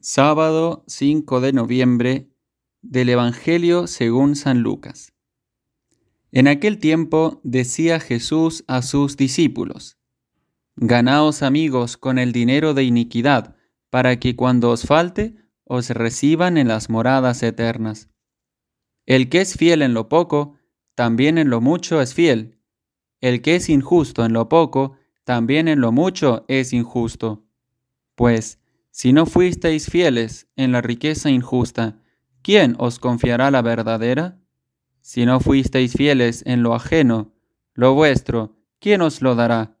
Sábado 5 de noviembre del Evangelio según San Lucas. En aquel tiempo decía Jesús a sus discípulos, Ganaos amigos con el dinero de iniquidad, para que cuando os falte os reciban en las moradas eternas. El que es fiel en lo poco, también en lo mucho es fiel. El que es injusto en lo poco, también en lo mucho es injusto. Pues, si no fuisteis fieles en la riqueza injusta, ¿quién os confiará la verdadera? Si no fuisteis fieles en lo ajeno, lo vuestro, ¿quién os lo dará?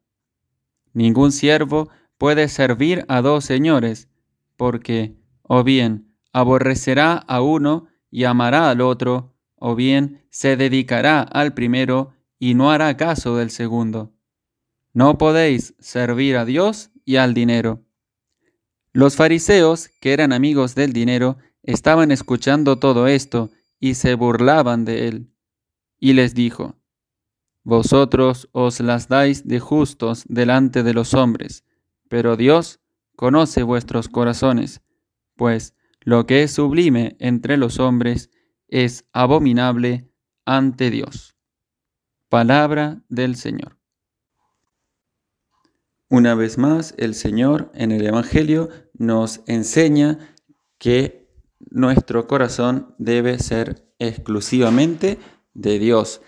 Ningún siervo puede servir a dos señores, porque, o bien, aborrecerá a uno y amará al otro, o bien se dedicará al primero y no hará caso del segundo. No podéis servir a Dios y al dinero. Los fariseos, que eran amigos del dinero, estaban escuchando todo esto y se burlaban de él. Y les dijo, Vosotros os las dais de justos delante de los hombres, pero Dios conoce vuestros corazones, pues lo que es sublime entre los hombres es abominable ante Dios. Palabra del Señor. Una vez más, el Señor en el Evangelio nos enseña que nuestro corazón debe ser exclusivamente de Dios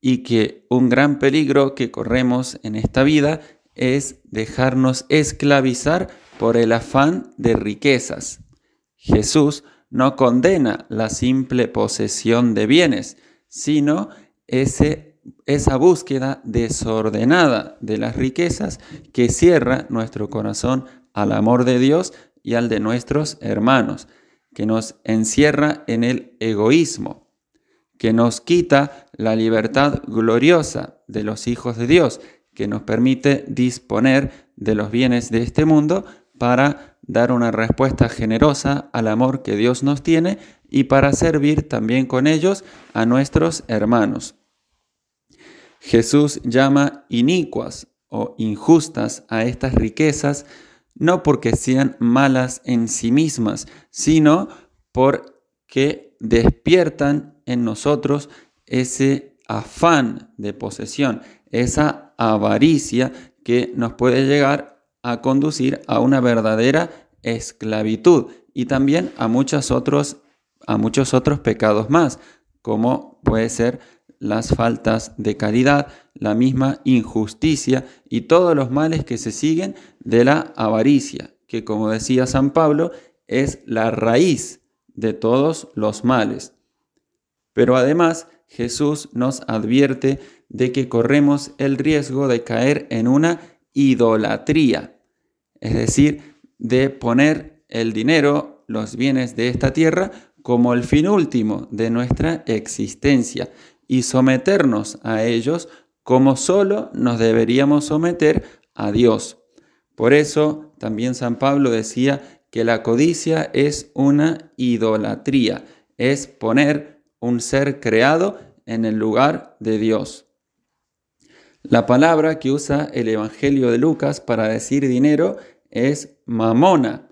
y que un gran peligro que corremos en esta vida es dejarnos esclavizar por el afán de riquezas. Jesús no condena la simple posesión de bienes, sino ese esa búsqueda desordenada de las riquezas que cierra nuestro corazón al amor de Dios y al de nuestros hermanos, que nos encierra en el egoísmo, que nos quita la libertad gloriosa de los hijos de Dios, que nos permite disponer de los bienes de este mundo para dar una respuesta generosa al amor que Dios nos tiene y para servir también con ellos a nuestros hermanos. Jesús llama inicuas o injustas a estas riquezas no porque sean malas en sí mismas, sino porque despiertan en nosotros ese afán de posesión, esa avaricia que nos puede llegar a conducir a una verdadera esclavitud y también a, muchos otros, a muchos otros pecados más, como puede ser las faltas de caridad, la misma injusticia y todos los males que se siguen de la avaricia, que como decía San Pablo, es la raíz de todos los males. Pero además Jesús nos advierte de que corremos el riesgo de caer en una idolatría, es decir, de poner el dinero, los bienes de esta tierra, como el fin último de nuestra existencia y someternos a ellos como solo nos deberíamos someter a Dios. Por eso también San Pablo decía que la codicia es una idolatría, es poner un ser creado en el lugar de Dios. La palabra que usa el Evangelio de Lucas para decir dinero es mamona,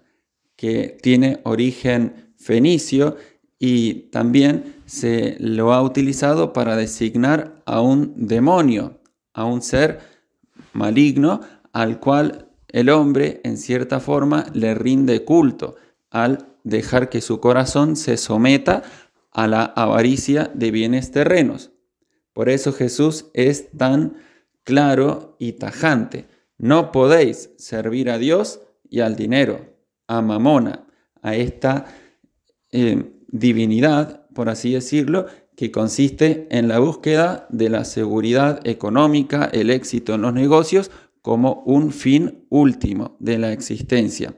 que tiene origen fenicio y también se lo ha utilizado para designar a un demonio, a un ser maligno al cual el hombre en cierta forma le rinde culto al dejar que su corazón se someta a la avaricia de bienes terrenos. Por eso Jesús es tan claro y tajante. No podéis servir a Dios y al dinero, a Mamona, a esta eh, divinidad, por así decirlo, que consiste en la búsqueda de la seguridad económica, el éxito en los negocios, como un fin último de la existencia.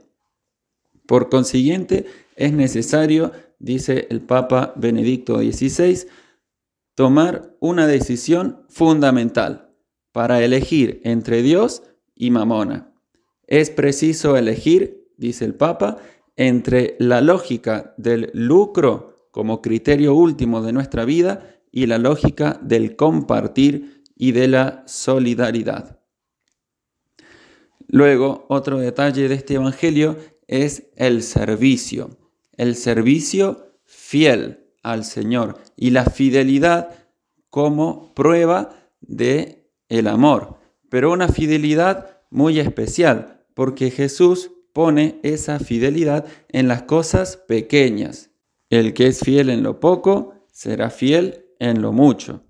Por consiguiente, es necesario, dice el Papa Benedicto XVI, tomar una decisión fundamental para elegir entre Dios y Mamona. Es preciso elegir, dice el Papa, entre la lógica del lucro como criterio último de nuestra vida y la lógica del compartir y de la solidaridad. Luego, otro detalle de este Evangelio es el servicio, el servicio fiel al Señor y la fidelidad como prueba de el amor, pero una fidelidad muy especial, porque Jesús pone esa fidelidad en las cosas pequeñas. El que es fiel en lo poco, será fiel en lo mucho.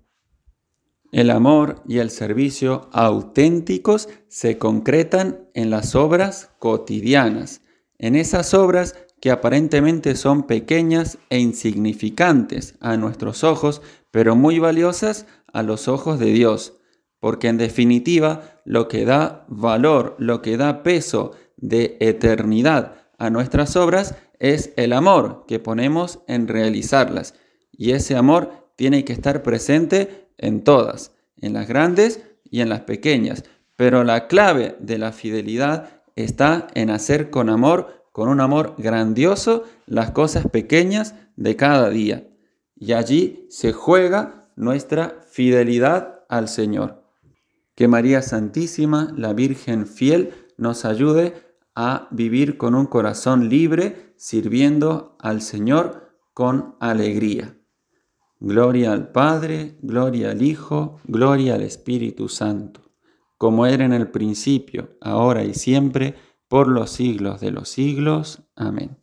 El amor y el servicio auténticos se concretan en las obras cotidianas, en esas obras que aparentemente son pequeñas e insignificantes a nuestros ojos, pero muy valiosas a los ojos de Dios, porque en definitiva lo que da valor, lo que da peso de eternidad a nuestras obras es el amor que ponemos en realizarlas. Y ese amor tiene que estar presente en todas, en las grandes y en las pequeñas. Pero la clave de la fidelidad está en hacer con amor, con un amor grandioso, las cosas pequeñas de cada día. Y allí se juega nuestra fidelidad al Señor. Que María Santísima, la Virgen fiel, nos ayude a vivir con un corazón libre, sirviendo al Señor con alegría. Gloria al Padre, gloria al Hijo, gloria al Espíritu Santo, como era en el principio, ahora y siempre, por los siglos de los siglos. Amén.